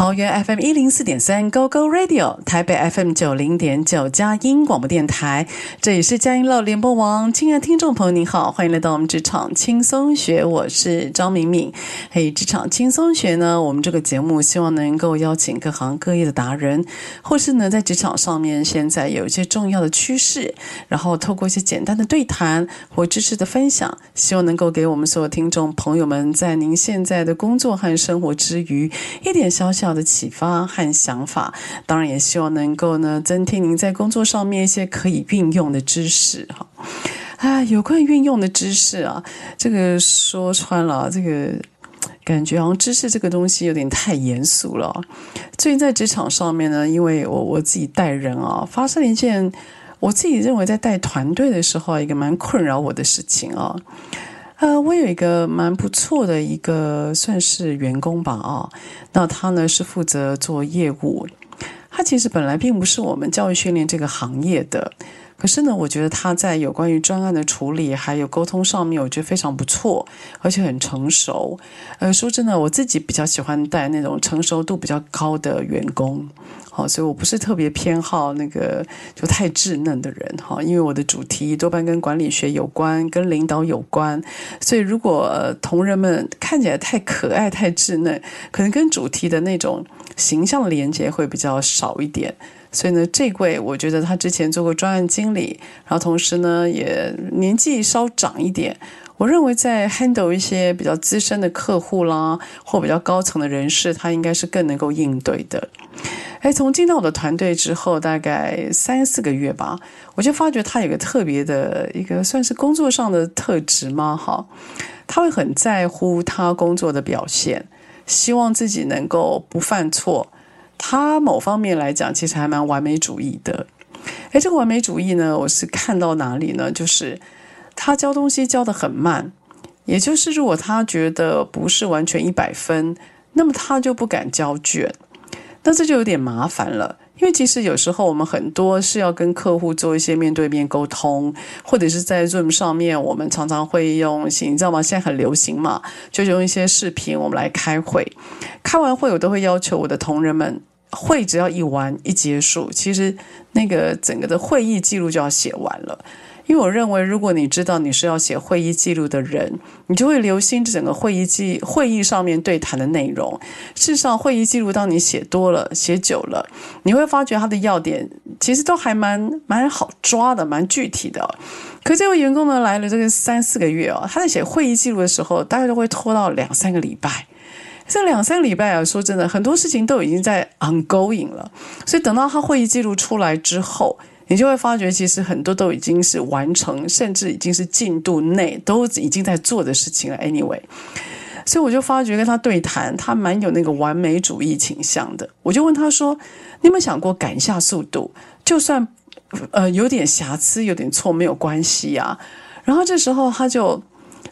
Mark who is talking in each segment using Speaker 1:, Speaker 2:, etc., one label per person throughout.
Speaker 1: 桃园 FM 一零四点三 Go Go Radio，台北 FM 九零点九佳音广播电台，这里是佳音乐联播网。亲爱的听众朋友，您好，欢迎来到我们职场轻松学，我是张敏敏。嘿，职场轻松学呢，我们这个节目希望能够邀请各行各业的达人，或是呢在职场上面现在有一些重要的趋势，然后透过一些简单的对谈或知识的分享，希望能够给我们所有听众朋友们，在您现在的工作和生活之余，一点小小的启发和想法，当然也希望能够呢增添您在工作上面一些可以运用的知识哈。啊，有关运用的知识啊，这个说穿了，这个感觉好像知识这个东西有点太严肃了。最近在职场上面呢，因为我我自己带人啊，发生了一件我自己认为在带团队的时候一个蛮困扰我的事情啊。呃，我有一个蛮不错的一个算是员工吧，啊，那他呢是负责做业务，他其实本来并不是我们教育训练这个行业的，可是呢，我觉得他在有关于专案的处理还有沟通上面，我觉得非常不错，而且很成熟。呃，说真的，我自己比较喜欢带那种成熟度比较高的员工。好，所以我不是特别偏好那个就太稚嫩的人哈，因为我的主题多半跟管理学有关，跟领导有关，所以如果同仁们看起来太可爱、太稚嫩，可能跟主题的那种形象连接会比较少一点。所以呢，这位我觉得他之前做过专案经理，然后同时呢也年纪稍长一点。我认为在 handle 一些比较资深的客户啦，或比较高层的人士，他应该是更能够应对的。哎，从进到我的团队之后，大概三四个月吧，我就发觉他有个特别的一个算是工作上的特质嘛？哈，他会很在乎他工作的表现，希望自己能够不犯错。他某方面来讲，其实还蛮完美主义的。哎，这个完美主义呢，我是看到哪里呢？就是。他交东西交得很慢，也就是如果他觉得不是完全一百分，那么他就不敢交卷，那这就有点麻烦了。因为其实有时候我们很多是要跟客户做一些面对面沟通，或者是在 Zoom 上面，我们常常会用，你知道吗？现在很流行嘛，就用一些视频我们来开会。开完会，我都会要求我的同仁们，会只要一完一结束，其实那个整个的会议记录就要写完了。因为我认为，如果你知道你是要写会议记录的人，你就会留心整个会议记会议上面对谈的内容。事实上，会议记录当你写多了、写久了，你会发觉它的要点其实都还蛮蛮好抓的，蛮具体的。可这位员工呢，来了这个三四个月哦，他在写会议记录的时候，大概都会拖到两三个礼拜。这两三个礼拜啊，说真的，很多事情都已经在 ongoing 了。所以等到他会议记录出来之后，你就会发觉，其实很多都已经是完成，甚至已经是进度内都已经在做的事情了。Anyway，所以我就发觉跟他对谈，他蛮有那个完美主义倾向的。我就问他说：“你有没有想过赶一下速度？就算呃有点瑕疵、有点错，没有关系呀。”然后这时候他就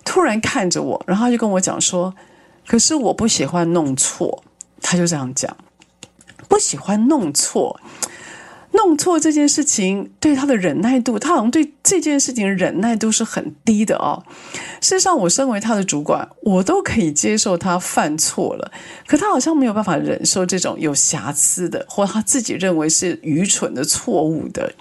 Speaker 1: 突然看着我，然后他就跟我讲说：“可是我不喜欢弄错。”他就这样讲：“不喜欢弄错。”弄错这件事情，对他的忍耐度，他好像对这件事情忍耐度是很低的哦。事实上，我身为他的主管，我都可以接受他犯错了，可他好像没有办法忍受这种有瑕疵的，或他自己认为是愚蠢的错误的。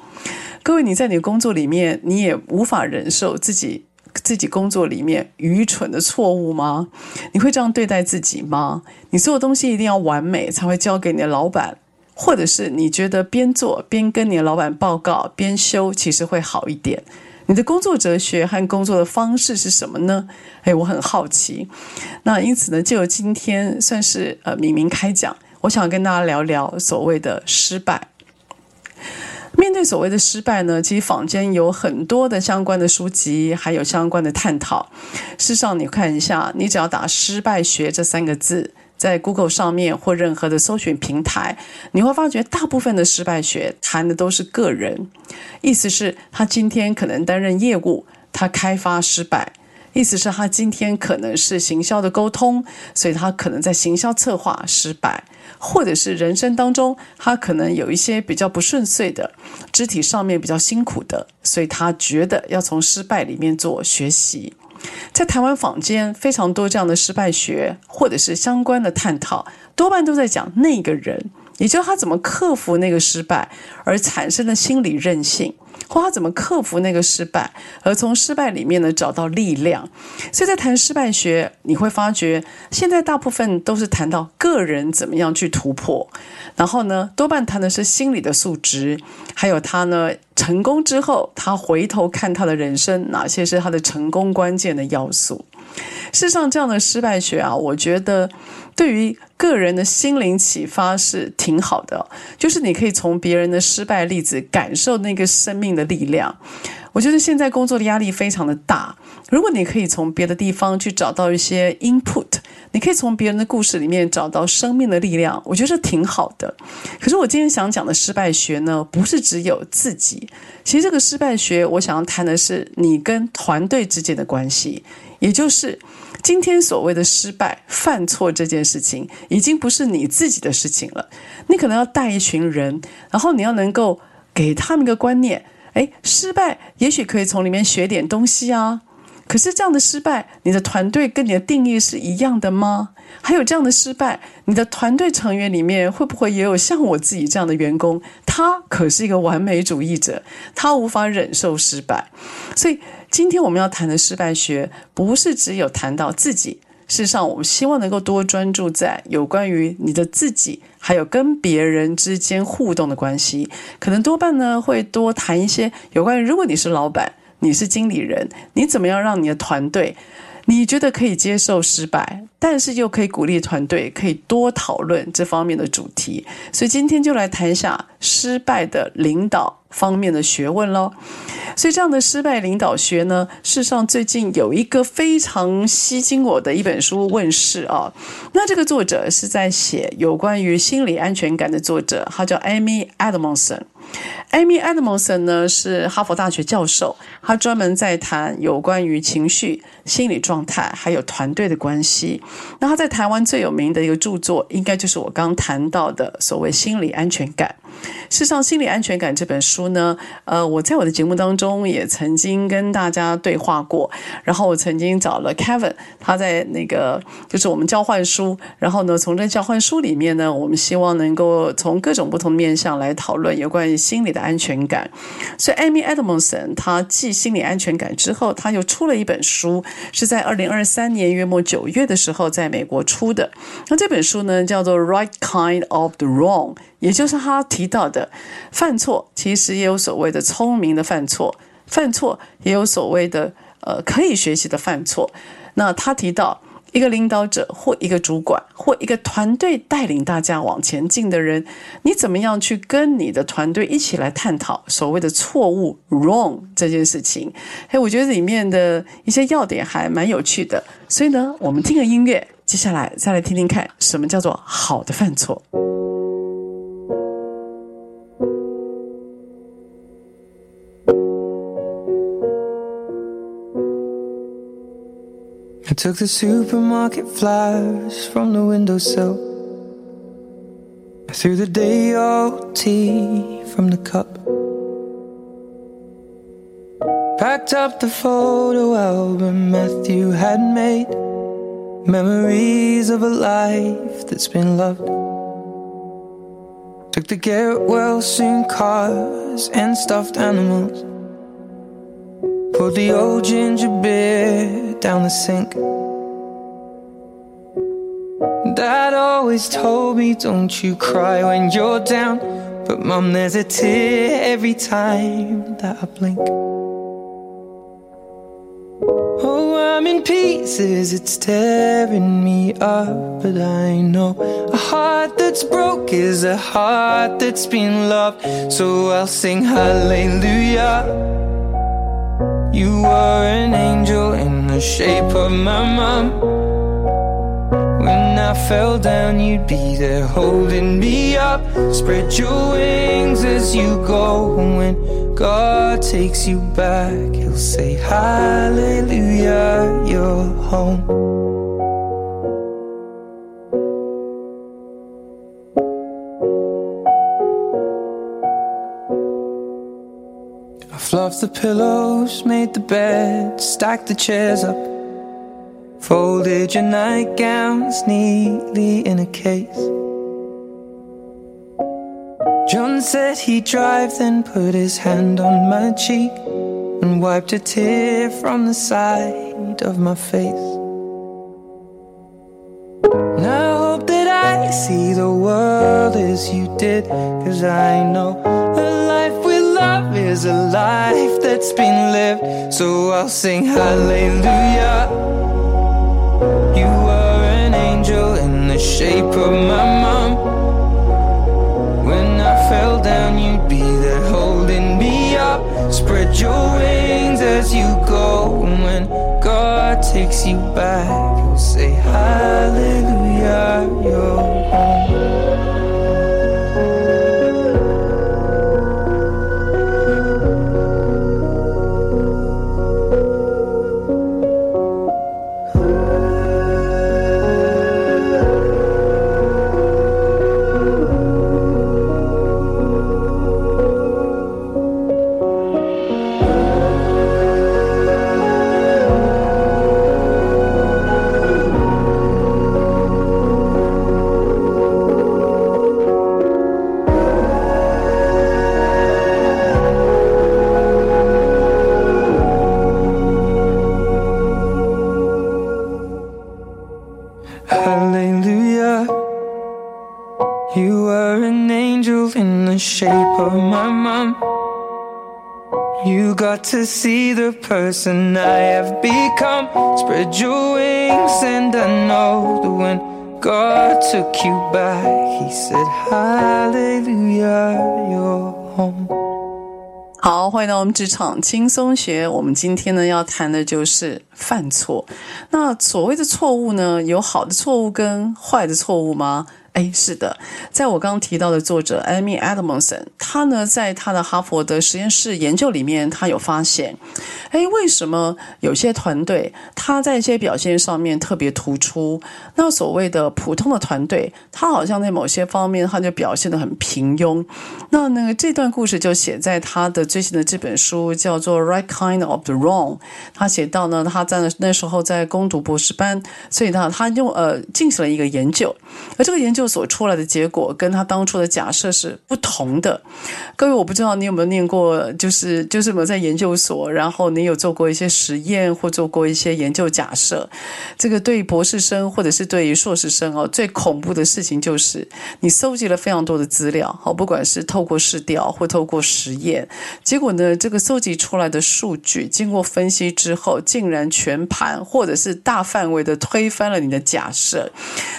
Speaker 1: 各位，你在你的工作里面，你也无法忍受自己自己工作里面愚蠢的错误吗？你会这样对待自己吗？你所有东西一定要完美，才会交给你的老板。或者是你觉得边做边跟你的老板报告边修，其实会好一点。你的工作哲学和工作的方式是什么呢？诶，我很好奇。那因此呢，就今天算是呃明明开讲，我想跟大家聊聊所谓的失败。面对所谓的失败呢，其实坊间有很多的相关的书籍，还有相关的探讨。事实上，你看一下，你只要打“失败学”这三个字。在 Google 上面或任何的搜寻平台，你会发觉大部分的失败学谈的都是个人，意思是他今天可能担任业务，他开发失败；意思是他今天可能是行销的沟通，所以他可能在行销策划失败，或者是人生当中他可能有一些比较不顺遂的，肢体上面比较辛苦的，所以他觉得要从失败里面做学习。在台湾坊间非常多这样的失败学，或者是相关的探讨，多半都在讲那个人，也就是他怎么克服那个失败而产生的心理韧性，或他怎么克服那个失败而从失败里面呢找到力量。所以在谈失败学，你会发觉现在大部分都是谈到个人怎么样去突破。然后呢，多半谈的是心理的素质，还有他呢成功之后，他回头看他的人生，哪些是他的成功关键的要素。事实上，这样的失败学啊，我觉得对于个人的心灵启发是挺好的，就是你可以从别人的失败例子感受那个生命的力量。我觉得现在工作的压力非常的大，如果你可以从别的地方去找到一些 input，你可以从别人的故事里面找到生命的力量，我觉得挺好的。可是我今天想讲的失败学呢，不是只有自己，其实这个失败学我想要谈的是你跟团队之间的关系，也就是今天所谓的失败、犯错这件事情，已经不是你自己的事情了。你可能要带一群人，然后你要能够给他们一个观念。诶，失败也许可以从里面学点东西啊。可是这样的失败，你的团队跟你的定义是一样的吗？还有这样的失败，你的团队成员里面会不会也有像我自己这样的员工？他可是一个完美主义者，他无法忍受失败。所以今天我们要谈的失败学，不是只有谈到自己。事实上，我们希望能够多专注在有关于你的自己，还有跟别人之间互动的关系。可能多半呢会多谈一些有关于，如果你是老板，你是经理人，你怎么样让你的团队，你觉得可以接受失败，但是又可以鼓励团队，可以多讨论这方面的主题。所以今天就来谈一下失败的领导方面的学问喽。所以这样的失败领导学呢，事实上最近有一个非常吸睛我的一本书问世啊。那这个作者是在写有关于心理安全感的作者，他叫 Amy Adamson。Amy Edmondson 呢是哈佛大学教授，他专门在谈有关于情绪、心理状态还有团队的关系。那他在台湾最有名的一个著作，应该就是我刚谈到的所谓心理安全感。事实上，《心理安全感》这本书呢，呃，我在我的节目当中也曾经跟大家对话过。然后我曾经找了 Kevin，他在那个就是我们交换书。然后呢，从这交换书里面呢，我们希望能够从各种不同面向来讨论有关于心理的安全感。所以，Amy Edmondson 他继《心理安全感》之后，他又出了一本书，是在二零二三年约莫九月的时候在美国出的。那这本书呢，叫做《Right Kind of the Wrong》。也就是他提到的，犯错其实也有所谓的聪明的犯错，犯错也有所谓的呃可以学习的犯错。那他提到一个领导者或一个主管或一个团队带领大家往前进的人，你怎么样去跟你的团队一起来探讨所谓的错误 wrong 这件事情？哎，我觉得里面的一些要点还蛮有趣的。所以呢，我们听个音乐，接下来再来听听看什么叫做好的犯
Speaker 2: 错。Took the supermarket flyers from the windowsill. I threw the day old tea from the cup. Packed up the photo album Matthew had made. Memories of a life that's been loved. Took the well soon cars and stuffed animals. Poured the old ginger beer down the sink. Dad always told me, don't you cry when you're down. But mum, there's a tear every time that I blink. Oh, I'm in pieces, it's tearing me up. But I know a heart that's broke is a heart that's been loved. So I'll sing hallelujah. You were an angel in the shape of my mom. When I fell down, you'd be there holding me up. Spread your wings as you go. And when God takes you back, He'll say, Hallelujah, you're home. Fluffed the pillows, made the bed, stacked the chairs up. Folded your nightgowns neatly in a case. John said he'd drive, then put his hand on my cheek and wiped a tear from the side of my face. And I hope that I see the world as you did, cause I know a life is a life that's been lived. So I'll sing hallelujah. You were an angel in the shape of my mom. When I fell down, you'd be there holding me up. Spread your wings as you go. And when God takes you back, He'll say, Hallelujah, you're person I have become. Spread your wings, and I know that when God took you back, He said, Hallelujah, you're home.
Speaker 1: 好，欢迎到我们职场轻松学。我们今天呢要谈的就是犯错。那所谓的错误呢，有好的错误跟坏的错误吗？哎，是的，在我刚刚提到的作者 Amy Adamson，他呢在他的哈佛的实验室研究里面，他有发现，哎，为什么有些团队他在一些表现上面特别突出？那所谓的普通的团队，他好像在某些方面他就表现得很平庸。那那个这段故事就写在他的最新的这本书，叫做《Right Kind of the Wrong》。他写到呢，他在那时候在攻读博士班，所以呢，他用呃进行了一个研究，而这个研究所出来的结果跟他当初的假设是不同的。各位，我不知道你有没有念过，就是就是有没有在研究所，然后你有做过一些实验或做过一些研究假设。这个对于博士生或者是对于硕士生哦，最恐怖的事情就是你搜集了非常多的资料，好，不管是透过试调或透过实验，结果呢，这个搜集出来的数据经过分析之后，竟然全盘或者是大范围的推翻了你的假设。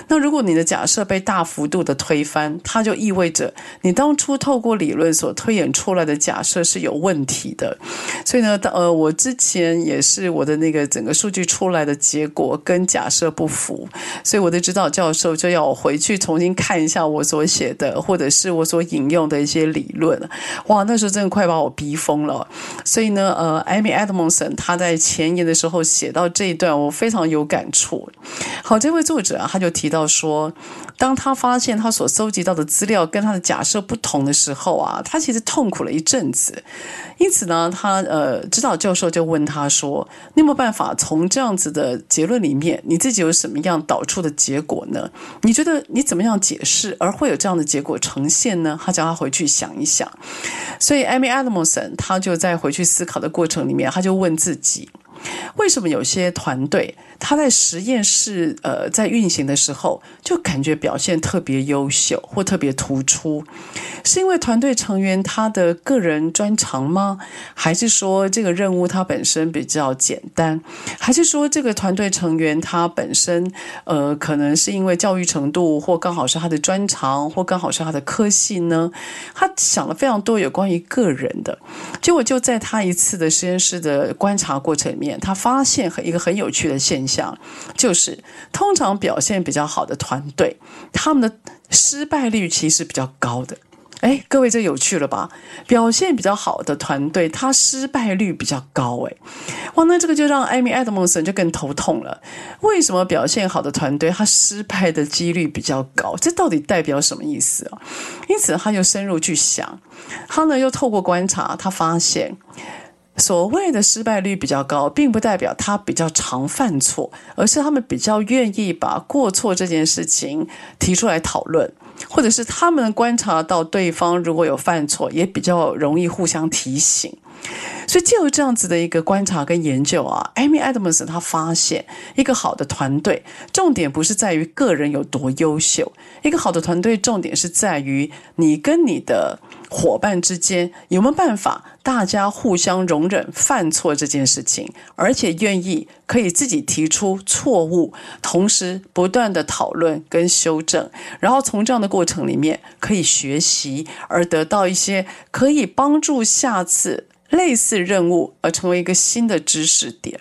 Speaker 1: 那如果你的假设被大大幅度的推翻，它就意味着你当初透过理论所推演出来的假设是有问题的。所以呢，呃，我之前也是我的那个整个数据出来的结果跟假设不符，所以我的指导教授就要我回去重新看一下我所写的或者是我所引用的一些理论。哇，那时候真的快把我逼疯了。所以呢，呃，Amy Edmondson 他在前言的时候写到这一段，我非常有感触。好，这位作者啊，他就提到说，当他发现他所搜集到的资料跟他的假设不同的时候啊，他其实痛苦了一阵子。因此呢，他呃，指导教授就问他说：“你有没有办法从这样子的结论里面，你自己有什么样导出的结果呢？你觉得你怎么样解释而会有这样的结果呈现呢？”他叫他回去想一想。所以，Amy Adamson 他就在回去思考的过程里面，他就问自己。为什么有些团队他在实验室呃在运行的时候就感觉表现特别优秀或特别突出？是因为团队成员他的个人专长吗？还是说这个任务它本身比较简单？还是说这个团队成员他本身呃可能是因为教育程度或刚好是他的专长或刚好是他的科系呢？他想了非常多有关于个人的，结果就在他一次的实验室的观察过程里面。他发现很一个很有趣的现象，想就是通常表现比较好的团队，他们的失败率其实比较高的。哎，各位这有趣了吧？表现比较好的团队，他失败率比较高。哎，哇，那这个就让艾米·艾德蒙森就更头痛了。为什么表现好的团队，他失败的几率比较高？这到底代表什么意思啊？因此，他就深入去想，他呢又透过观察，他发现。所谓的失败率比较高，并不代表他比较常犯错，而是他们比较愿意把过错这件事情提出来讨论，或者是他们观察到对方如果有犯错，也比较容易互相提醒。所以，就这样子的一个观察跟研究啊，Amy Adams 他发现，一个好的团队，重点不是在于个人有多优秀，一个好的团队重点是在于你跟你的。伙伴之间有没有办法，大家互相容忍犯错这件事情，而且愿意可以自己提出错误，同时不断的讨论跟修正，然后从这样的过程里面可以学习，而得到一些可以帮助下次。类似任务而成为一个新的知识点，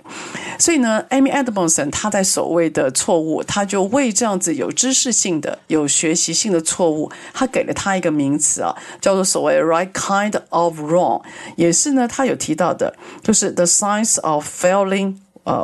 Speaker 1: 所以呢，Amy Edmondson 他在所谓的错误，他就为这样子有知识性的、有学习性的错误，他给了他一个名词啊，叫做所谓 right kind of wrong，也是呢，他有提到的，就是 the science of failing，呃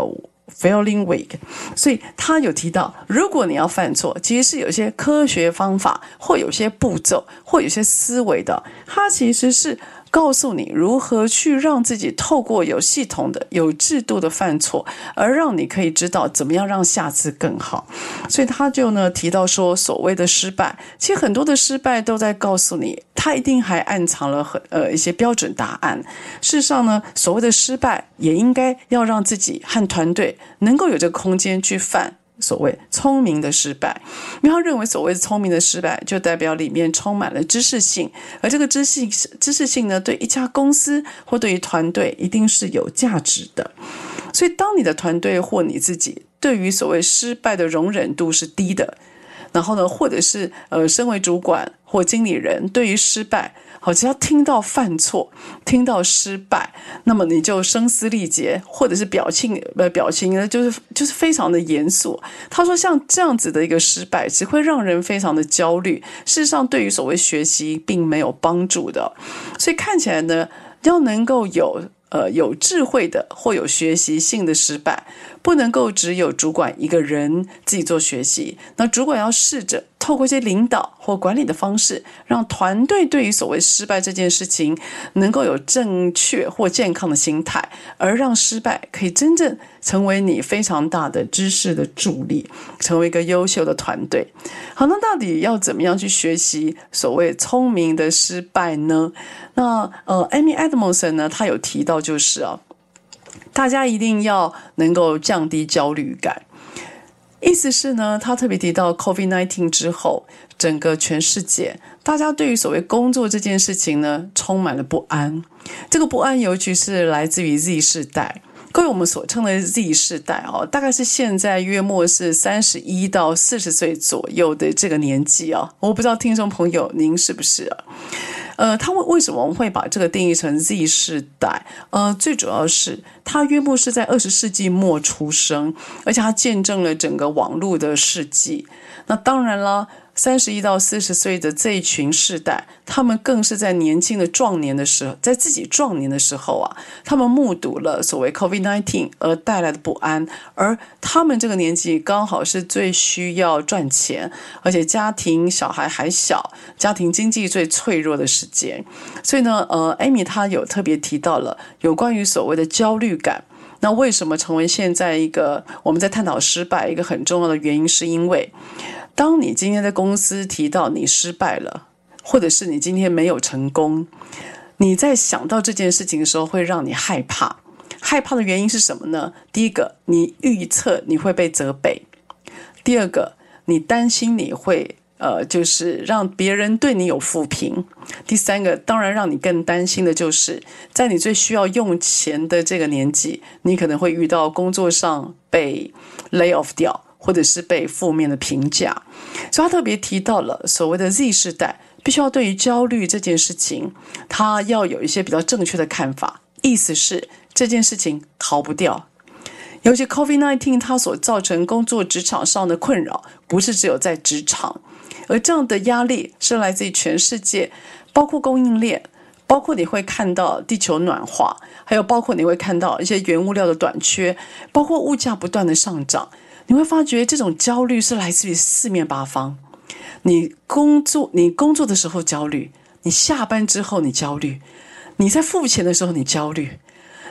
Speaker 1: ，failing weak。所以他有提到，如果你要犯错，其实是有些科学方法，或有些步骤，或有些思维的，它其实是。告诉你如何去让自己透过有系统的、有制度的犯错，而让你可以知道怎么样让下次更好。所以他就呢提到说，所谓的失败，其实很多的失败都在告诉你，他一定还暗藏了很呃一些标准答案。事实上呢，所谓的失败也应该要让自己和团队能够有这个空间去犯。所谓聪明的失败，因为他认为所谓聪明的失败，就代表里面充满了知识性，而这个知识知识性呢，对一家公司或对于团队一定是有价值的。所以，当你的团队或你自己对于所谓失败的容忍度是低的，然后呢，或者是呃，身为主管或经理人，对于失败。好，只要听到犯错，听到失败，那么你就声嘶力竭，或者是表情呃表情呢，就是就是非常的严肃。他说，像这样子的一个失败，只会让人非常的焦虑。事实上，对于所谓学习，并没有帮助的。所以看起来呢，要能够有呃有智慧的或有学习性的失败，不能够只有主管一个人自己做学习。那主管要试着。透过一些领导或管理的方式，让团队对于所谓失败这件事情能够有正确或健康的心态，而让失败可以真正成为你非常大的知识的助力，成为一个优秀的团队。好，那到底要怎么样去学习所谓聪明的失败呢？那呃，Amy Edmondson 呢，他有提到就是啊，大家一定要能够降低焦虑感。意思是呢，他特别提到 COVID-19 之后，整个全世界大家对于所谓工作这件事情呢，充满了不安。这个不安尤其是来自于 Z 世代，各位我们所称的 Z 世代哦，大概是现在约莫是三十一到四十岁左右的这个年纪啊。我不知道听众朋友您是不是？呃，他为为什么会把这个定义成 Z 世代？呃，最主要是他约莫是在二十世纪末出生，而且他见证了整个网络的世纪。那当然了，三十一到四十岁的这一群世代，他们更是在年轻的壮年的时候，在自己壮年的时候啊，他们目睹了所谓 COVID-19 而带来的不安，而他们这个年纪刚好是最需要赚钱，而且家庭小孩还小，家庭经济最脆弱的时间。所以呢，呃，Amy 她有特别提到了有关于所谓的焦虑感。那为什么成为现在一个我们在探讨失败一个很重要的原因，是因为。当你今天在公司提到你失败了，或者是你今天没有成功，你在想到这件事情的时候，会让你害怕。害怕的原因是什么呢？第一个，你预测你会被责备；第二个，你担心你会呃，就是让别人对你有负评；第三个，当然让你更担心的就是，在你最需要用钱的这个年纪，你可能会遇到工作上被 lay off 掉。或者是被负面的评价，所以他特别提到了所谓的 Z 世代，必须要对于焦虑这件事情，他要有一些比较正确的看法。意思是这件事情逃不掉，尤其 COVID-19 它所造成工作职场上的困扰，不是只有在职场，而这样的压力是来自于全世界，包括供应链，包括你会看到地球暖化，还有包括你会看到一些原物料的短缺，包括物价不断的上涨。你会发觉这种焦虑是来自于四面八方。你工作，你工作的时候焦虑；你下班之后你焦虑；你在付钱的时候你焦虑；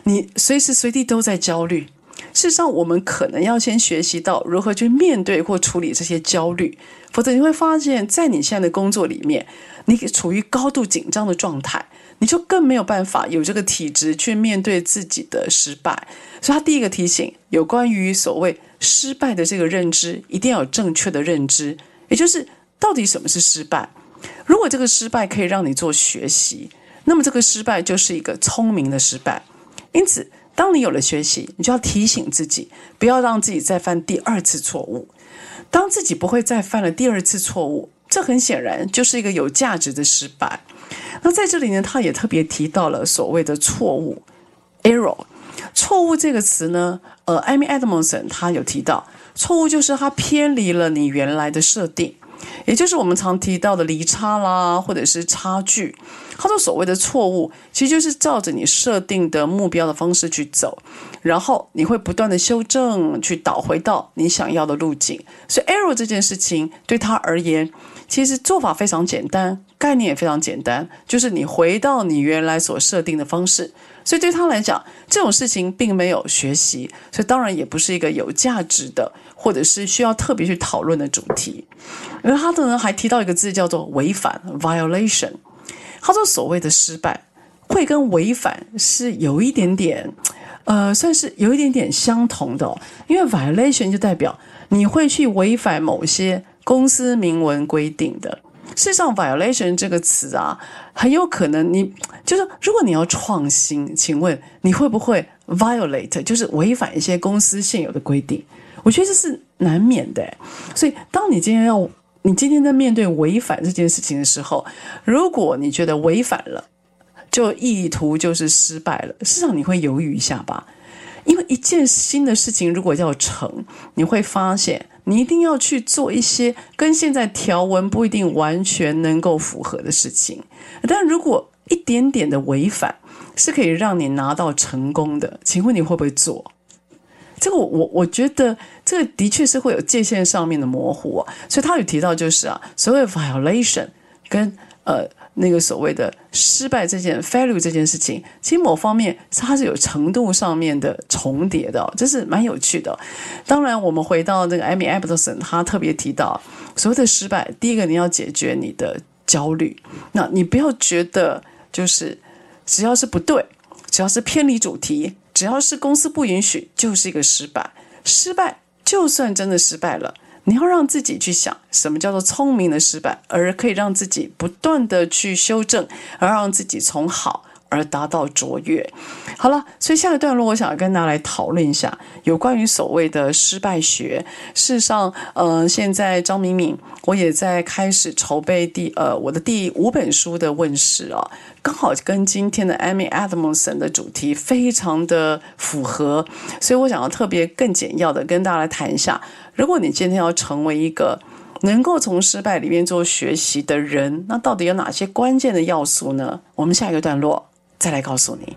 Speaker 1: 你随时随地都在焦虑。事实上，我们可能要先学习到如何去面对或处理这些焦虑，否则你会发现在你现在的工作里面，你处于高度紧张的状态。你就更没有办法有这个体质去面对自己的失败，所以他第一个提醒有关于所谓失败的这个认知，一定要有正确的认知，也就是到底什么是失败。如果这个失败可以让你做学习，那么这个失败就是一个聪明的失败。因此，当你有了学习，你就要提醒自己，不要让自己再犯第二次错误。当自己不会再犯了第二次错误，这很显然就是一个有价值的失败。那在这里呢，他也特别提到了所谓的错误 （error）。错误这个词呢，呃，Amy Edmondson 他有提到，错误就是它偏离了你原来的设定，也就是我们常提到的离差啦，或者是差距。他说所谓的错误，其实就是照着你设定的目标的方式去走，然后你会不断的修正，去导回到你想要的路径。所以 error 这件事情对他而言，其实做法非常简单。概念也非常简单，就是你回到你原来所设定的方式。所以对他来讲，这种事情并没有学习，所以当然也不是一个有价值的，或者是需要特别去讨论的主题。而他的呢，还提到一个字叫做违反 （violation）。他说所谓的失败会跟违反是有一点点，呃，算是有一点点相同的，因为 violation 就代表你会去违反某些公司明文规定的。事实上，violation 这个词啊，很有可能你就是，如果你要创新，请问你会不会 violate，就是违反一些公司现有的规定？我觉得这是难免的。所以，当你今天要，你今天在面对违反这件事情的时候，如果你觉得违反了，就意图就是失败了，事实上你会犹豫一下吧。因为一件新的事情如果要成，你会发现。你一定要去做一些跟现在条文不一定完全能够符合的事情，但如果一点点的违反是可以让你拿到成功的，请问你会不会做？这个我我觉得这个的确是会有界限上面的模糊，所以他有提到就是啊，所谓 violation 跟呃。那个所谓的失败这件 failure 这件事情，其实某方面它是有程度上面的重叠的，这是蛮有趣的。当然，我们回到那个 Amy Edmondson，他特别提到所谓的失败，第一个你要解决你的焦虑，那你不要觉得就是只要是不对，只要是偏离主题，只要是公司不允许，就是一个失败。失败就算真的失败了。你要让自己去想什么叫做聪明的失败，而可以让自己不断的去修正，而让自己从好而达到卓越。好了，所以下一段落，我想要跟大家来讨论一下有关于所谓的失败学。事实上，呃，现在张敏敏我也在开始筹备第呃我的第五本书的问世啊，刚好跟今天的 Amy Adamson 的主题非常的符合，所以我想要特别更简要的跟大家来谈一下。如果你今天要成为一个
Speaker 2: 能够从失败里面做学习的人，那到底有哪些关键的要素呢？我们下一个段落再来告诉你。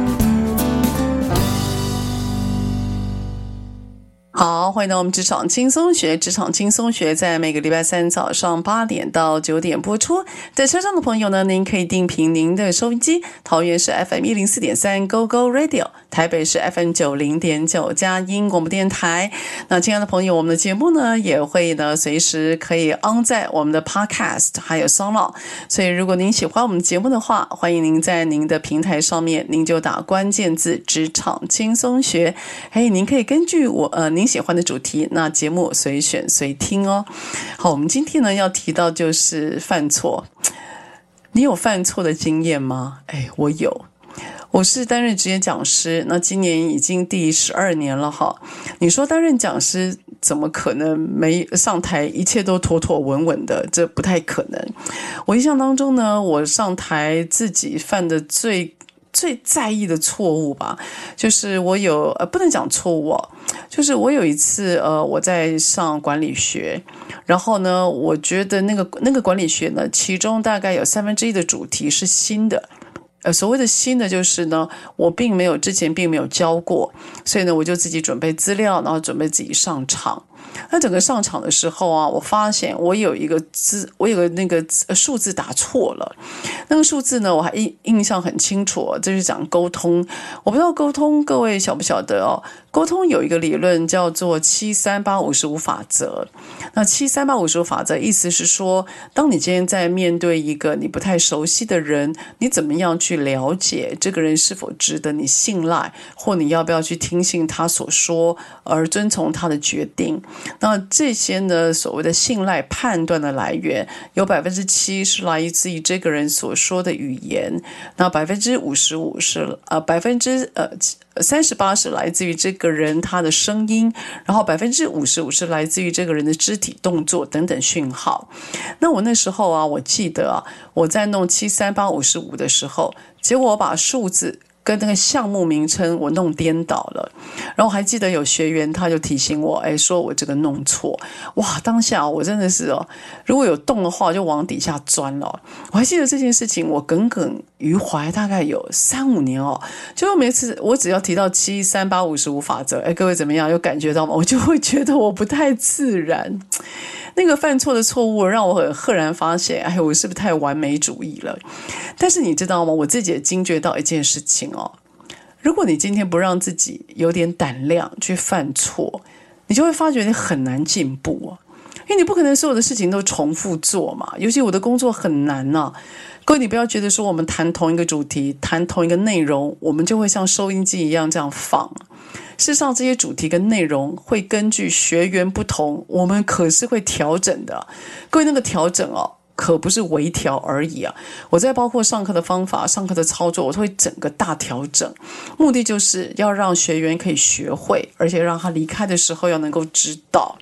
Speaker 2: 欢迎到我们职场轻松学。职场轻松学在每个礼拜三早上八点到九点播出。在车上的朋友呢，您可以定频您的收音机。桃园是 FM 一零四点三 Go Go Radio，台北是 FM 九零点九佳音广播电台。那亲爱的朋友，我们的节目呢也会呢随时可以 on 在我们的 Podcast 还有 SoundOn。所以如果您喜欢我们节目的话，欢迎您在您的平台上面您就打关键字“职场轻松学”。嘿，您可以根据我呃您。喜欢的主题，那节目随选随听哦。好，我们今天呢要提到就是犯错。你有犯错的经验吗？哎，我有。我是担任职业讲师，那今年已经第十二年了哈。你说担任讲师怎么可能没上台一切都妥妥稳稳的？这不太可能。我印象当中呢，我上台自己犯的最。最在意的错误吧，就是我有呃，不能讲错误哦，就是我有一次呃，我在上管理学，然后呢，我觉得那个那个管理学呢，其中大概有三分之一的主题是新的，
Speaker 1: 呃，所谓的新的就是呢，我并没有之前并没有教过，所以呢，我就自己准备资料，然后准备自己上场。那整个上场的时候啊，我发现我有一个字，我有个那个数字打错了。那个数字呢，我还印印象很清楚，这是讲沟通。我不知道沟通各位晓不晓得哦？沟通有一个理论叫做七三八五十五法则。那七三八五十五法则意思是说，当你今天在面对一个你不太熟悉的人，你怎么样去了解这个人是否值得你信赖，或你要不要去听信他所说而遵从他的决定？那这些呢，所谓的信赖判断的来源，有百分之七是来自于这个人所说的语言，那百分之五十五是呃百分之呃三十八是来自于这个人他的声音，然后百分之五十五是来自于这个人的肢体动作等等讯号。那我那时候啊，我记得啊，我在弄七三八五十五的时候，结果我把数字。跟那个项目名称我弄颠倒了，然后还记得有学员他就提醒我，哎，说我这个弄错，哇！当下我真的是哦，如果有洞的话就往底下钻了。我还记得这件事情，我耿耿于怀，大概有三五年哦。就每次我只要提到七三八五十五法则，哎，各位怎么样？有感觉到吗？我就会觉得我不太自然。那个犯错的错误让我很赫然发现，哎，我是不是太完美主义了？但是你知道吗？我自己也惊觉到一件事情哦，如果你今天不让自己有点胆量去犯错，你就会发觉你很难进步哦，因为你不可能所有的事情都重复做嘛。尤其我的工作很难呢。各位，你不要觉得说我们谈同一个主题、谈同一个内容，我们就会像收音机一样这样放。事实上，这些主题跟内容会根据学员不同，我们可是会调整的。各位，那个调整哦，可不是微调而已啊！我在包括上课的方法、上课的操作，我会整个大调整，目的就是要让学员可以学会，而且让他离开的时候要能够知道。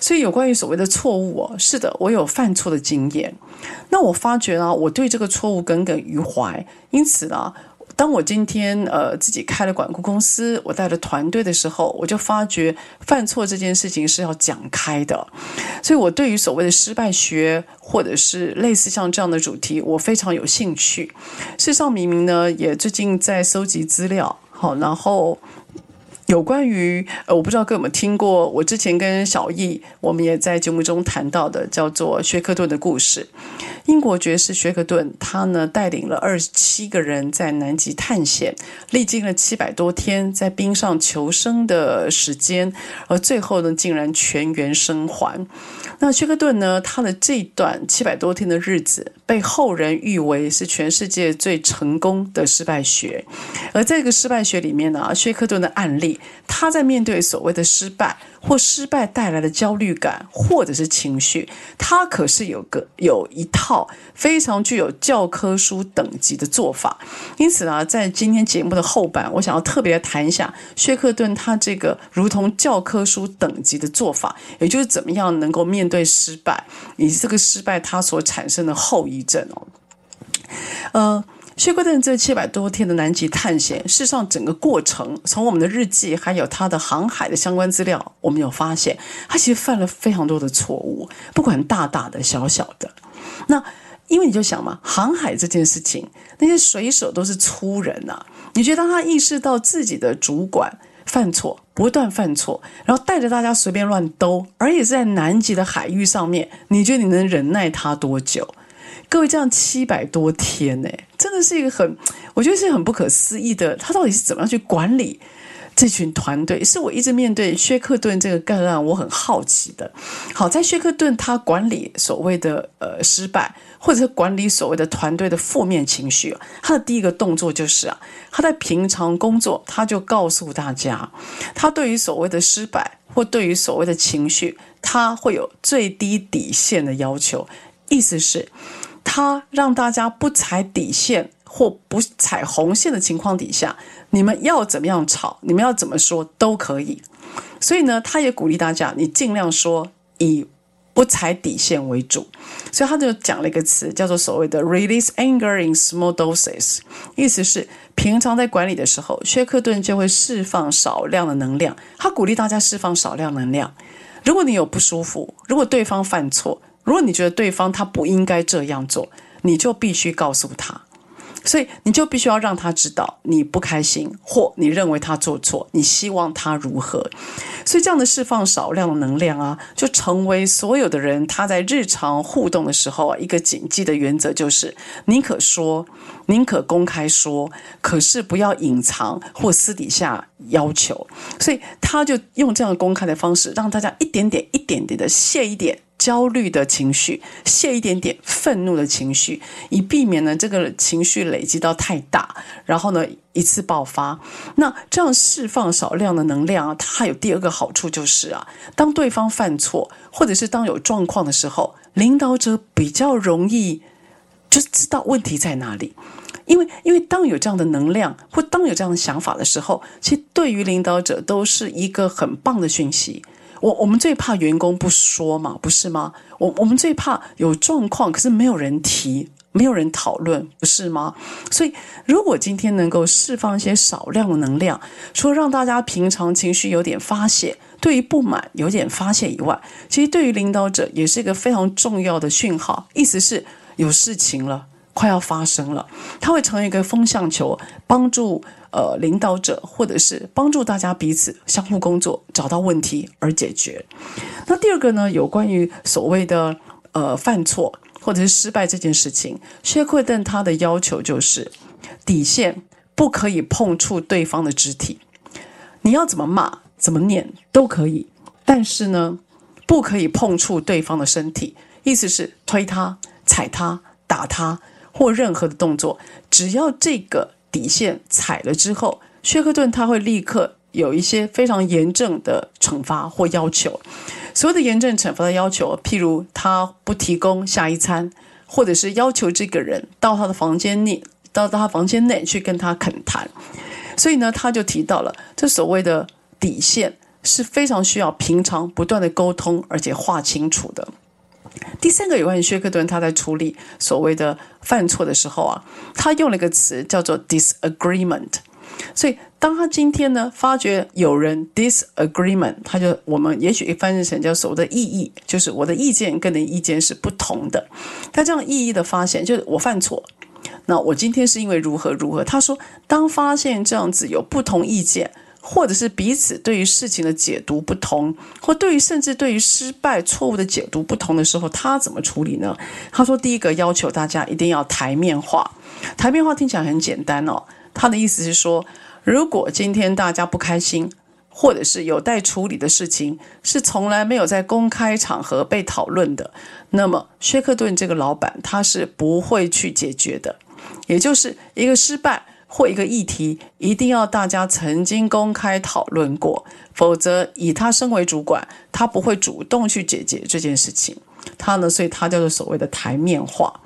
Speaker 1: 所以，有关于所谓的错误哦，是的，我有犯错的经验。那我发觉呢，我对这个错误耿耿于怀，因此呢。当我今天呃自己开了管顾公司，我带了团队的时候，我就发觉犯错这件事情是要讲开的，所以我对于所谓的失败学或者是类似像这样的主题，我非常有兴趣。事实上，明明呢也最近在搜集资料，好，然后。有关于呃，我不知道各位有没有听过，我之前跟小易，我们也在节目中谈到的，叫做薛克顿的故事。英国爵士薛克顿，他呢带领了二十七个人在南极探险，历经了七百多天在冰上求生的时间，而最后呢，竟然全员生还。那薛克顿呢，他的这段七百多天的日子，被后人誉为是全世界最成功的失败学。而在这个失败学里面呢，薛克顿的案例。他在面对所谓的失败或失败带来的焦虑感或者是情绪，他可是有个有一套非常具有教科书等级的做法。因此呢，在今天节目的后半，我想要特别谈一下薛克顿他这个如同教科书等级的做法，也就是怎么样能够面对失败，以及这个失败它所产生的后遗症哦，呃。薛克顿这七百多天的南极探险，事实上整个过程，从我们的日记还有他的航海的相关资料，我们有发现，他其实犯了非常多的错误，不管大大的、小小的。那因为你就想嘛，航海这件事情，那些水手都是粗人呐、啊。你觉得当他意识到自己的主管犯错，不断犯错，然后带着大家随便乱兜，而且是在南极的海域上面，你觉得你能忍耐他多久？各位，这样七百多天呢，真的是一个很，我觉得是很不可思议的。他到底是怎么样去管理这群团队？是我一直面对薛克顿这个个案，我很好奇的。好，在薛克顿他管理所谓的呃失败，或者是管理所谓的团队的负面情绪，他的第一个动作就是啊，他在平常工作，他就告诉大家，他对于所谓的失败或对于所谓的情绪，他会有最低底线的要求，意思是。他让大家不踩底线或不踩红线的情况底下，你们要怎么样吵，你们要怎么说都可以。所以呢，他也鼓励大家，你尽量说以不踩底线为主。所以他就讲了一个词，叫做所谓的 “release anger in small doses”，意思是平常在管理的时候，薛克顿就会释放少量的能量。他鼓励大家释放少量能量。如果你有不舒服，如果对方犯错。如果你觉得对方他不应该这样做，你就必须告诉他。所以你就必须要让他知道你不开心，或你认为他做错，你希望他如何。所以这样的释放少量的能量啊，就成为所有的人他在日常互动的时候啊，一个谨记的原则就是：宁可说，宁可公开说，可是不要隐藏或私底下要求。所以他就用这样公开的方式，让大家一点点、一点点的卸一点。焦虑的情绪，泄一点点愤怒的情绪，以避免呢这个情绪累积到太大，然后呢一次爆发。那这样释放少量的能量啊，它有第二个好处就是啊，当对方犯错，或者是当有状况的时候，领导者比较容易就知道问题在哪里，因为因为当有这样的能量，或当有这样的想法的时候，其实对于领导者都是一个很棒的讯息。我我们最怕员工不说嘛，不是吗？我我们最怕有状况，可是没有人提，没有人讨论，不是吗？所以，如果今天能够释放一些少量的能量，除了让大家平常情绪有点发泄，对于不满有点发泄以外，其实对于领导者也是一个非常重要的讯号，意思是有事情了。快要发生了，它会成为一个风向球，帮助呃领导者或者是帮助大家彼此相互工作，找到问题而解决。那第二个呢，有关于所谓的呃犯错或者是失败这件事情，薛克顿他的要求就是底线不可以碰触对方的肢体，你要怎么骂怎么念都可以，但是呢不可以碰触对方的身体，意思是推他、踩他、打他。或任何的动作，只要这个底线踩了之后，薛克顿他会立刻有一些非常严正的惩罚或要求。所谓的严正惩罚的要求，譬如他不提供下一餐，或者是要求这个人到他的房间内，到他房间内去跟他恳谈。所以呢，他就提到了这所谓的底线是非常需要平常不断的沟通，而且划清楚的。第三个有关于薛克顿，他在处理所谓的犯错的时候啊，他用了一个词叫做 disagreement。所以当他今天呢发觉有人 disagreement，他就我们也许翻译成叫所谓的异议，就是我的意见跟你意见是不同的。他这样异议的发现，就是我犯错，那我今天是因为如何如何。他说，当发现这样子有不同意见。或者是彼此对于事情的解读不同，或对于甚至对于失败错误的解读不同的时候，他怎么处理呢？他说：“第一个要求大家一定要台面化。台面化听起来很简单哦，他的意思是说，如果今天大家不开心，或者是有待处理的事情是从来没有在公开场合被讨论的，那么薛克顿这个老板他是不会去解决的，也就是一个失败。”或一个议题，一定要大家曾经公开讨论过，否则以他身为主管，他不会主动去解决这件事情。他呢，所以他叫做所谓的台面化。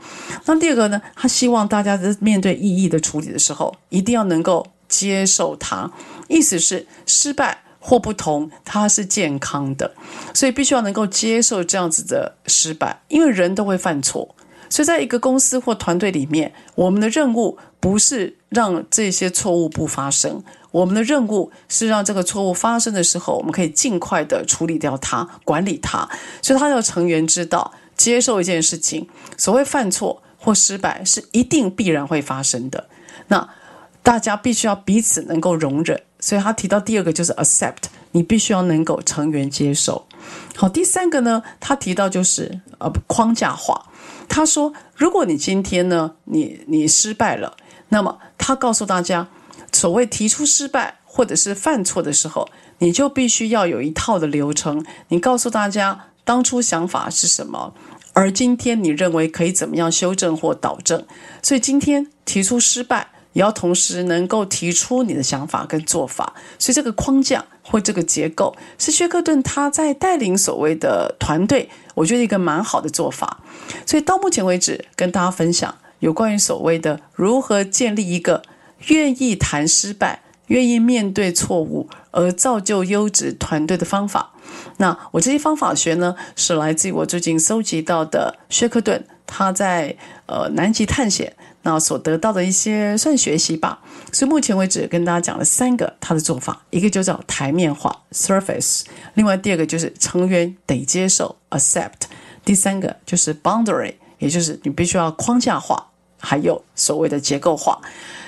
Speaker 1: 那第二个呢，他希望大家在面对异议的处理的时候，一定要能够接受它，意思是失败或不同，它是健康的，所以必须要能够接受这样子的失败，因为人都会犯错。所以，在一个公司或团队里面，我们的任务不是让这些错误不发生，我们的任务是让这个错误发生的时候，我们可以尽快的处理掉它，管理它。所以，他要成员知道，接受一件事情，所谓犯错或失败是一定必然会发生的。那大家必须要彼此能够容忍。所以他提到第二个就是 accept，你必须要能够成员接受。好，第三个呢，他提到就是呃框架化。他说：“如果你今天呢，你你失败了，那么他告诉大家，所谓提出失败或者是犯错的时候，你就必须要有一套的流程。你告诉大家当初想法是什么，而今天你认为可以怎么样修正或导正。所以今天提出失败。”也要同时能够提出你的想法跟做法，所以这个框架或这个结构是薛克顿他在带领所谓的团队，我觉得一个蛮好的做法。所以到目前为止，跟大家分享有关于所谓的如何建立一个愿意谈失败、愿意面对错误而造就优质团队的方法。那我这些方法学呢，是来自于我最近搜集到的薛克顿他在呃南极探险。那所得到的一些算学习吧，所以目前为止跟大家讲了三个他的做法，一个就叫台面化 （surface），另外第二个就是成员得接受 （accept），第三个就是 boundary，也就是你必须要框架化还有所谓的结构化。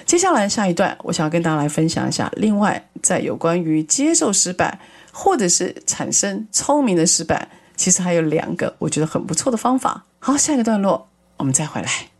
Speaker 1: 接下来下一段，我想要跟大家来分享一下。另外，在有关于接受失败，或者是产生聪明的失败，其实还有两个我觉得很不错的方法。好，下一个段落我们再回来。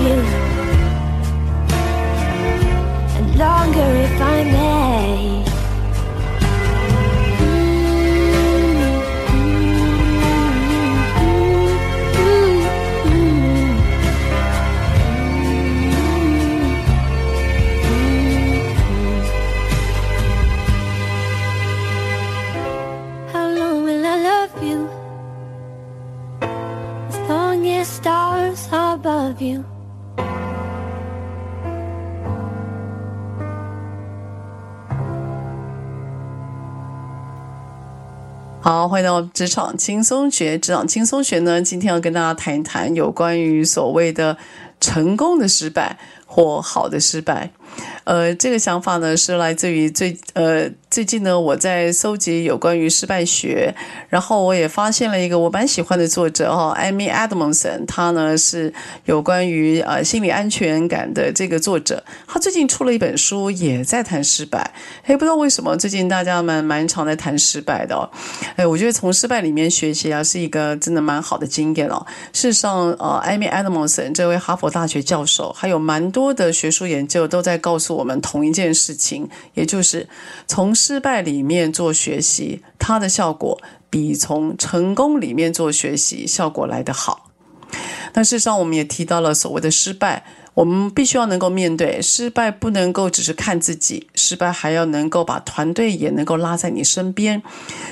Speaker 1: you. 欢迎到职场轻松学。职场轻松学呢，今天要跟大家谈一谈有关于所谓的成功的失败或好的失败。呃，这个想法呢是来自于最呃。最近呢，我在搜集有关于失败学，然后我也发现了一个我蛮喜欢的作者哈，艾米·艾德蒙森，他呢是有关于呃心理安全感的这个作者，他最近出了一本书，也在谈失败。哎，不知道为什么最近大家蛮蛮常在谈失败的哦。哎，我觉得从失败里面学习啊，是一个真的蛮好的经验哦。事实上，呃，艾米·艾德蒙森这位哈佛大学教授，还有蛮多的学术研究都在告诉我我们同一件事情，也就是从失败里面做学习，它的效果比从成功里面做学习效果来得好。那事实上，我们也提到了所谓的失败。我们必须要能够面对失败，不能够只是看自己，失败还要能够把团队也能够拉在你身边。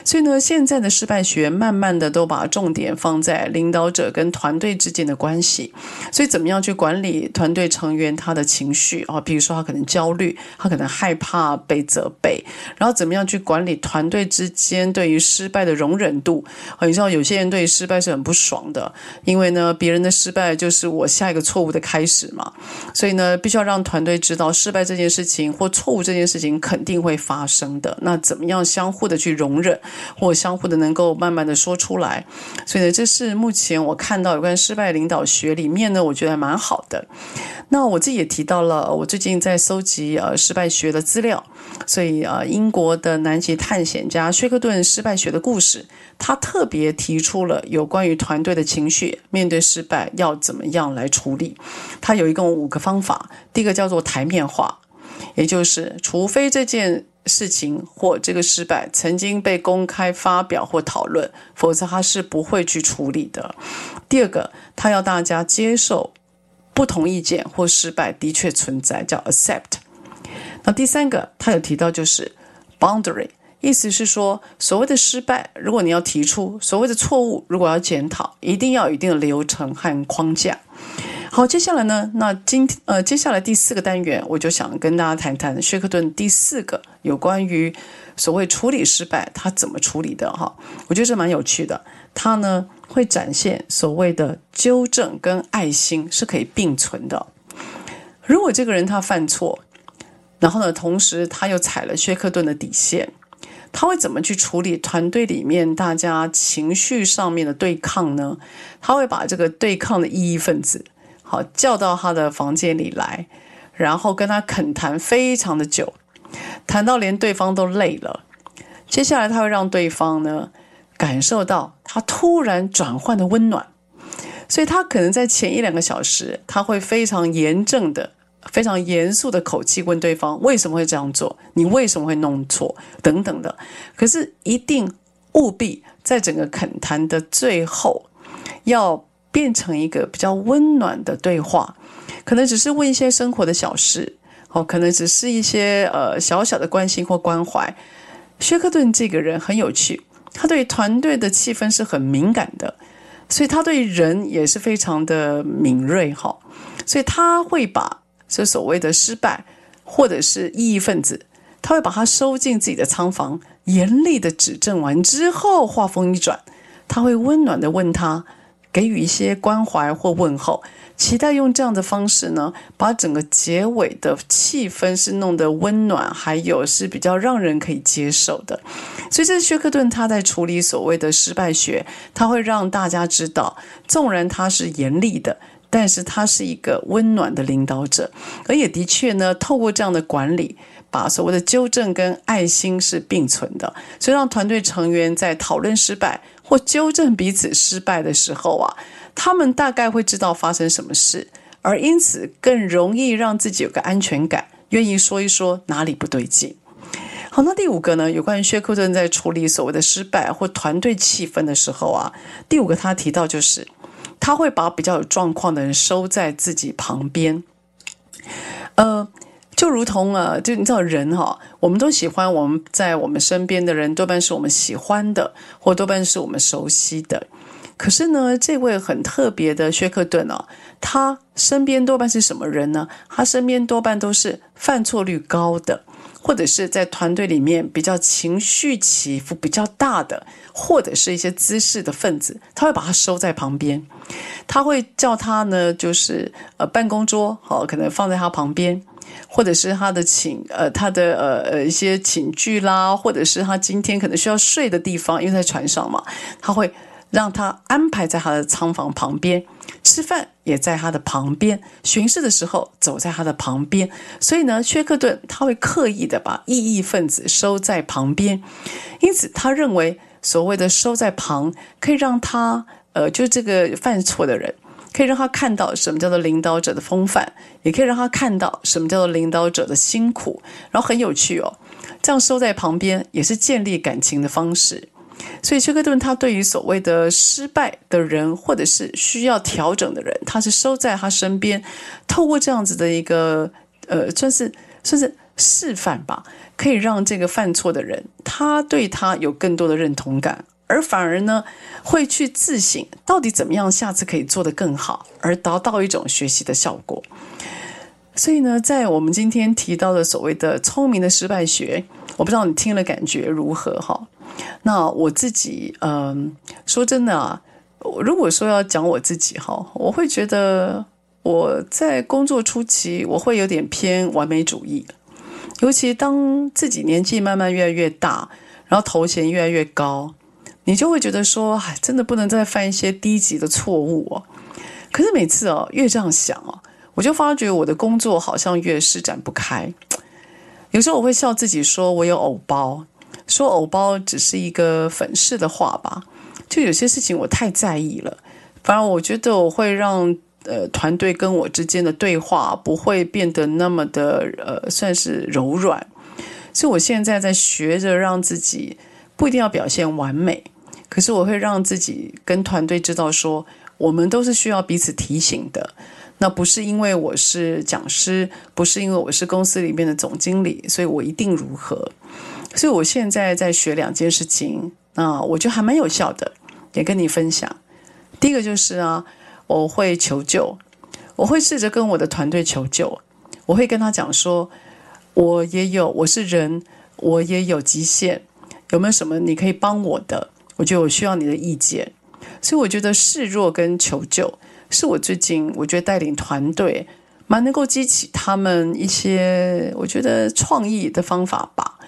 Speaker 1: 所以呢，现在的失败学慢慢的都把重点放在领导者跟团队之间的关系。所以，怎么样去管理团队成员他的情绪啊？比如说，他可能焦虑，他可能害怕被责备，然后怎么样去管理团队之间对于失败的容忍度？你知道，有些人对于失败是很不爽的，因为呢，别人的失败就是我下一个错误的开始嘛。所以呢，必须要让团队知道失败这件事情或错误这件事情肯定会发生的。那怎么样相互的去容忍，或相互的能够慢慢的说出来？所以呢，这是目前我看到有关失败领导学里面呢，我觉得还蛮好的。那我自己也提到了，我最近在搜集呃失败学的资料，所以呃英国的南极探险家薛克顿失败学的故事，他特别提出了有关于团队的情绪，面对失败要怎么样来处理。他有一个用五个方法，第一个叫做台面化，也就是除非这件事情或这个失败曾经被公开发表或讨论，否则他是不会去处理的。第二个，他要大家接受不同意见或失败的确存在，叫 accept。那第三个，他有提到就是 boundary。意思是说，所谓的失败，如果你要提出所谓的错误，如果要检讨，一定要有一定的流程和框架。好，接下来呢，那今呃，接下来第四个单元，我就想跟大家谈谈薛克顿第四个有关于所谓处理失败，他怎么处理的哈？我觉得这蛮有趣的。他呢会展现所谓的纠正跟爱心是可以并存的。如果这个人他犯错，然后呢，同时他又踩了薛克顿的底线。他会怎么去处理团队里面大家情绪上面的对抗呢？他会把这个对抗的异议分子，好叫到他的房间里来，然后跟他恳谈非常的久，谈到连对方都累了。接下来他会让对方呢感受到他突然转换的温暖，所以他可能在前一两个小时，他会非常严正的。非常严肃的口气问对方为什么会这样做，你为什么会弄错等等的。可是一定务必在整个恳谈的最后，要变成一个比较温暖的对话。可能只是问一些生活的小事，哦，可能只是一些呃小小的关心或关怀。薛克顿这个人很有趣，他对团队的气氛是很敏感的，所以他对人也是非常的敏锐哈。所以他会把。这所谓的失败，或者是异议分子，他会把他收进自己的仓房，严厉的指正完之后，话锋一转，他会温暖的问他，给予一些关怀或问候，期待用这样的方式呢，把整个结尾的气氛是弄得温暖，还有是比较让人可以接受的。所以这是薛克顿他在处理所谓的失败学，他会让大家知道，纵然他是严厉的。但是他是一个温暖的领导者，而也的确呢，透过这样的管理，把所谓的纠正跟爱心是并存的，所以让团队成员在讨论失败或纠正彼此失败的时候啊，他们大概会知道发生什么事，而因此更容易让自己有个安全感，愿意说一说哪里不对劲。好，那第五个呢，有关于薛克顿在处理所谓的失败或团队气氛的时候啊，第五个他提到就是。他会把比较有状况的人收在自己旁边，呃，就如同啊，就你知道人哈、哦，我们都喜欢我们在我们身边的人，多半是我们喜欢的，或多半是我们熟悉的。可是呢，这位很特别的薛克顿哦，他身边多半是什么人呢？他身边多半都是犯错率高的。或者是在团队里面比较情绪起伏比较大的，或者是一些滋事的分子，他会把他收在旁边，他会叫他呢，就是呃办公桌好，可能放在他旁边，或者是他的寝呃他的呃呃一些寝具啦，或者是他今天可能需要睡的地方，因为在船上嘛，他会让他安排在他的舱房旁边。吃饭也在他的旁边，巡视的时候走在他的旁边，所以呢，薛克顿他会刻意的把异议分子收在旁边，因此他认为所谓的收在旁，可以让他呃，就这个犯错的人，可以让他看到什么叫做领导者的风范，也可以让他看到什么叫做领导者的辛苦，然后很有趣哦，这样收在旁边也是建立感情的方式。所以，薛克顿他对于所谓的失败的人，或者是需要调整的人，他是收在他身边，透过这样子的一个呃，算是算是示范吧，可以让这个犯错的人，他对他有更多的认同感，而反而呢，会去自省到底怎么样下次可以做得更好，而达到一种学习的效果。所以呢，在我们今天提到的所谓的聪明的失败学，我不知道你听了感觉如何哈？那我自己，嗯，说真的啊，如果说要讲我自己哈，我会觉得我在工作初期，我会有点偏完美主义，尤其当自己年纪慢慢越来越大，然后头衔越来越高，你就会觉得说，哎，真的不能再犯一些低级的错误哦。可是每次哦，越这样想哦，我就发觉我的工作好像越施展不开。有时候我会笑自己说，我有偶包。说偶包只是一个粉饰的话吧，就有些事情我太在意了，反而我觉得我会让呃团队跟我之间的对话不会变得那么的呃算是柔软，所以我现在在学着让自己不一定要表现完美，可是我会让自己跟团队知道说，我们都是需要彼此提醒的。那不是因为我是讲师，不是因为我是公司里面的总经理，所以我一定如何。所以我现在在学两件事情啊，我觉得还蛮有效的，也跟你分享。第一个就是啊，我会求救，我会试着跟我的团队求救，我会跟他讲说，我也有，我是人，我也有极限，有没有什么你可以帮我的？我觉得我需要你的意见。所以我觉得示弱跟求救是我最近我觉得带领团队蛮能够激起他们一些我觉得创意的方法吧。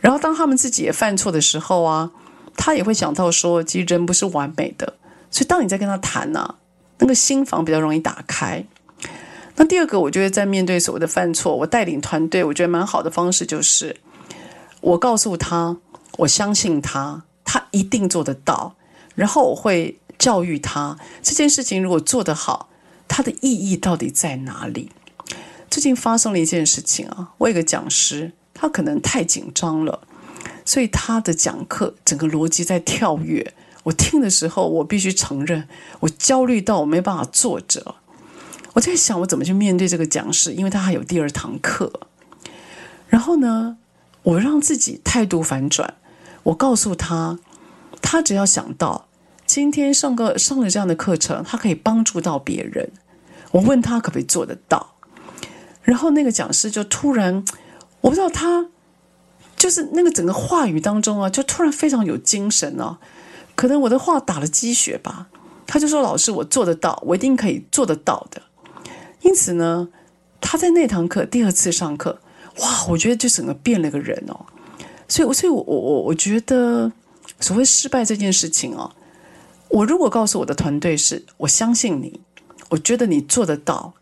Speaker 1: 然后当他们自己也犯错的时候啊，他也会想到说，其实人不是完美的。所以当你在跟他谈啊，那个心房比较容易打开。那第二个，我觉得在面对所谓的犯错，我带领团队，我觉得蛮好的方式就是，我告诉他，我相信他，他一定做得到。然后我会教育他这件事情如果做得好，它的意义到底在哪里？最近发生了一件事情啊，我有个讲师，他可能太紧张了，所以他的讲课整个逻辑在跳跃。我听的时候，我必须承认，我焦虑到我没办法坐着。我在想，我怎么去面对这个讲师，因为他还有第二堂课。然后呢，我让自己态度反转，我告诉他。他只要想到今天上个上了这样的课程，他可以帮助到别人。我问他可不可以做得到，然后那个讲师就突然，我不知道他就是那个整个话语当中啊，就突然非常有精神哦。可能我的话打了鸡血吧，他就说：“老师，我做得到，我一定可以做得到的。”因此呢，他在那堂课第二次上课，哇，我觉得就整个变了个人哦。所以，所以我我我我觉得。所谓失败这件事情哦，我如果告诉我的团队是我相信你，我觉得你做得到，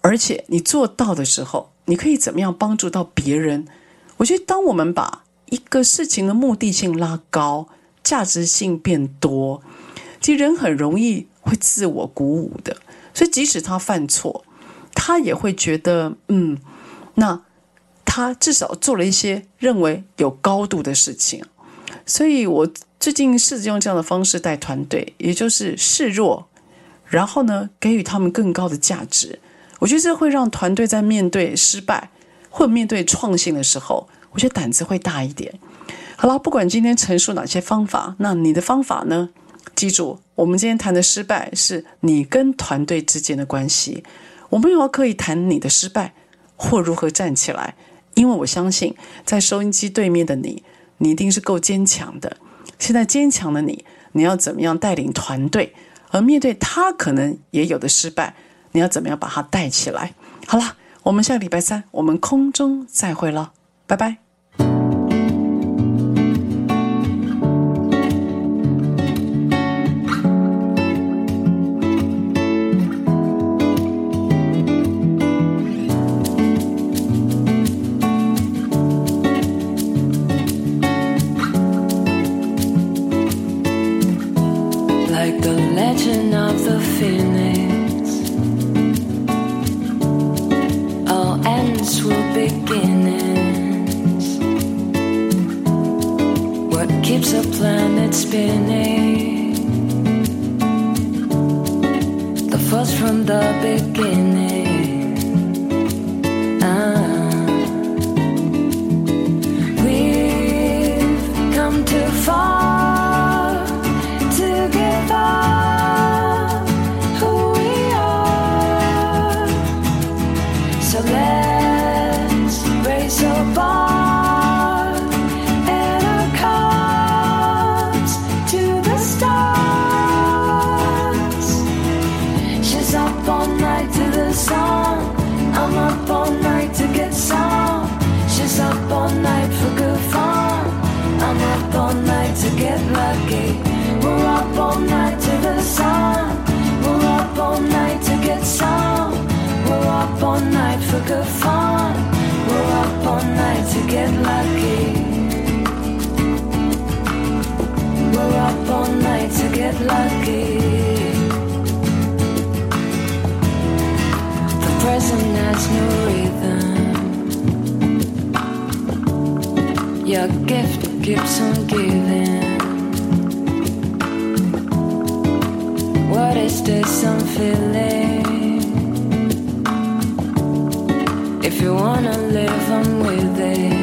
Speaker 1: 而且你做到的时候，你可以怎么样帮助到别人？我觉得当我们把一个事情的目的性拉高，价值性变多，其实人很容易会自我鼓舞的。所以即使他犯错，他也会觉得嗯，那他至少做了一些认为有高度的事情。所以，我最近试着用这样的方式带团队，也就是示弱，然后呢，给予他们更高的价值。我觉得这会让团队在面对失败或面对创新的时候，我觉得胆子会大一点。好了，不管今天陈述哪些方法，那你的方法呢？记住，我们今天谈的失败是你跟团队之间的关系。我们有可以谈你的失败或如何站起来，因为我相信在收音机对面的你。你一定是够坚强的。现在坚强的你，你要怎么样带领团队？而面对他可能也有的失败，你要怎么样把他带起来？好了，我们下个礼拜三我们空中再会了，拜拜。
Speaker 3: gift keeps on
Speaker 4: giving. What is this I'm feeling? If you wanna live, I'm with it.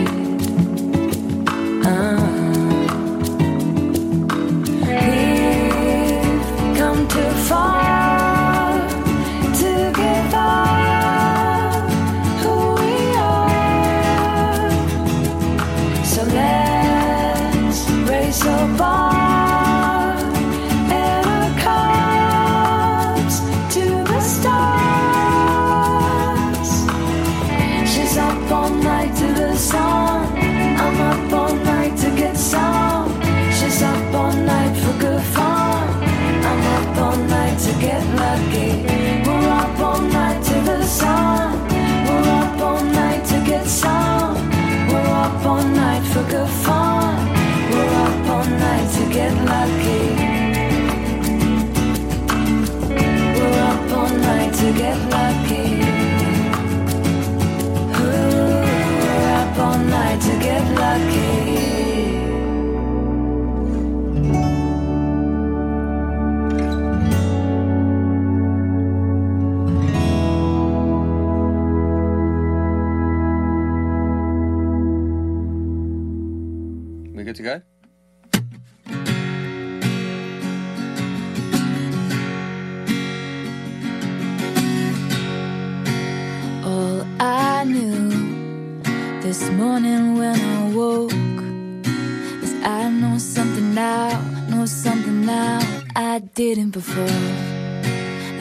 Speaker 4: Now I didn't before.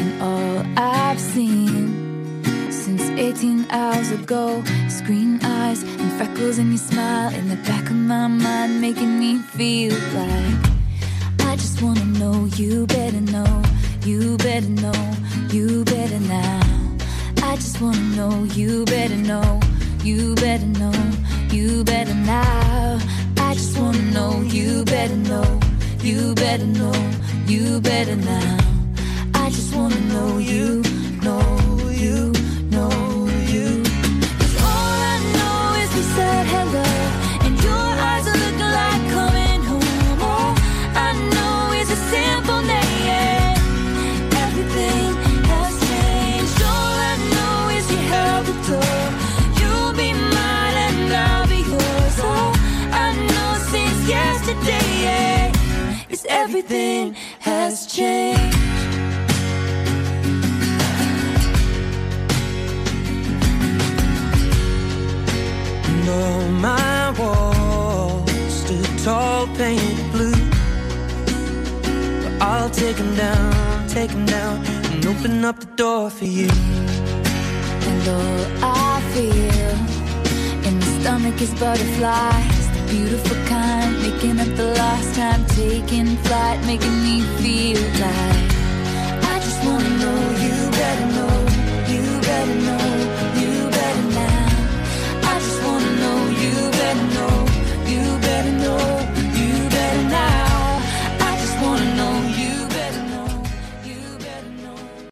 Speaker 4: And all I've seen since 18 hours ago is green eyes and freckles and your smile in the back of my mind, making me feel like I just wanna know you better know, you better know, you better now. I just wanna know you better know, you better know, you better now. I just wanna know you better know, you better know, you better now. I just wanna know you, know everything has changed. And all
Speaker 2: my walls stood tall, painted blue. But I'll take 'em down, take 'em down, and open up the door for you.
Speaker 4: And all I feel in my stomach is butterflies, beautiful kind, making up the lost time, taking flight, making me feel like I just wanna know you better know, you better know.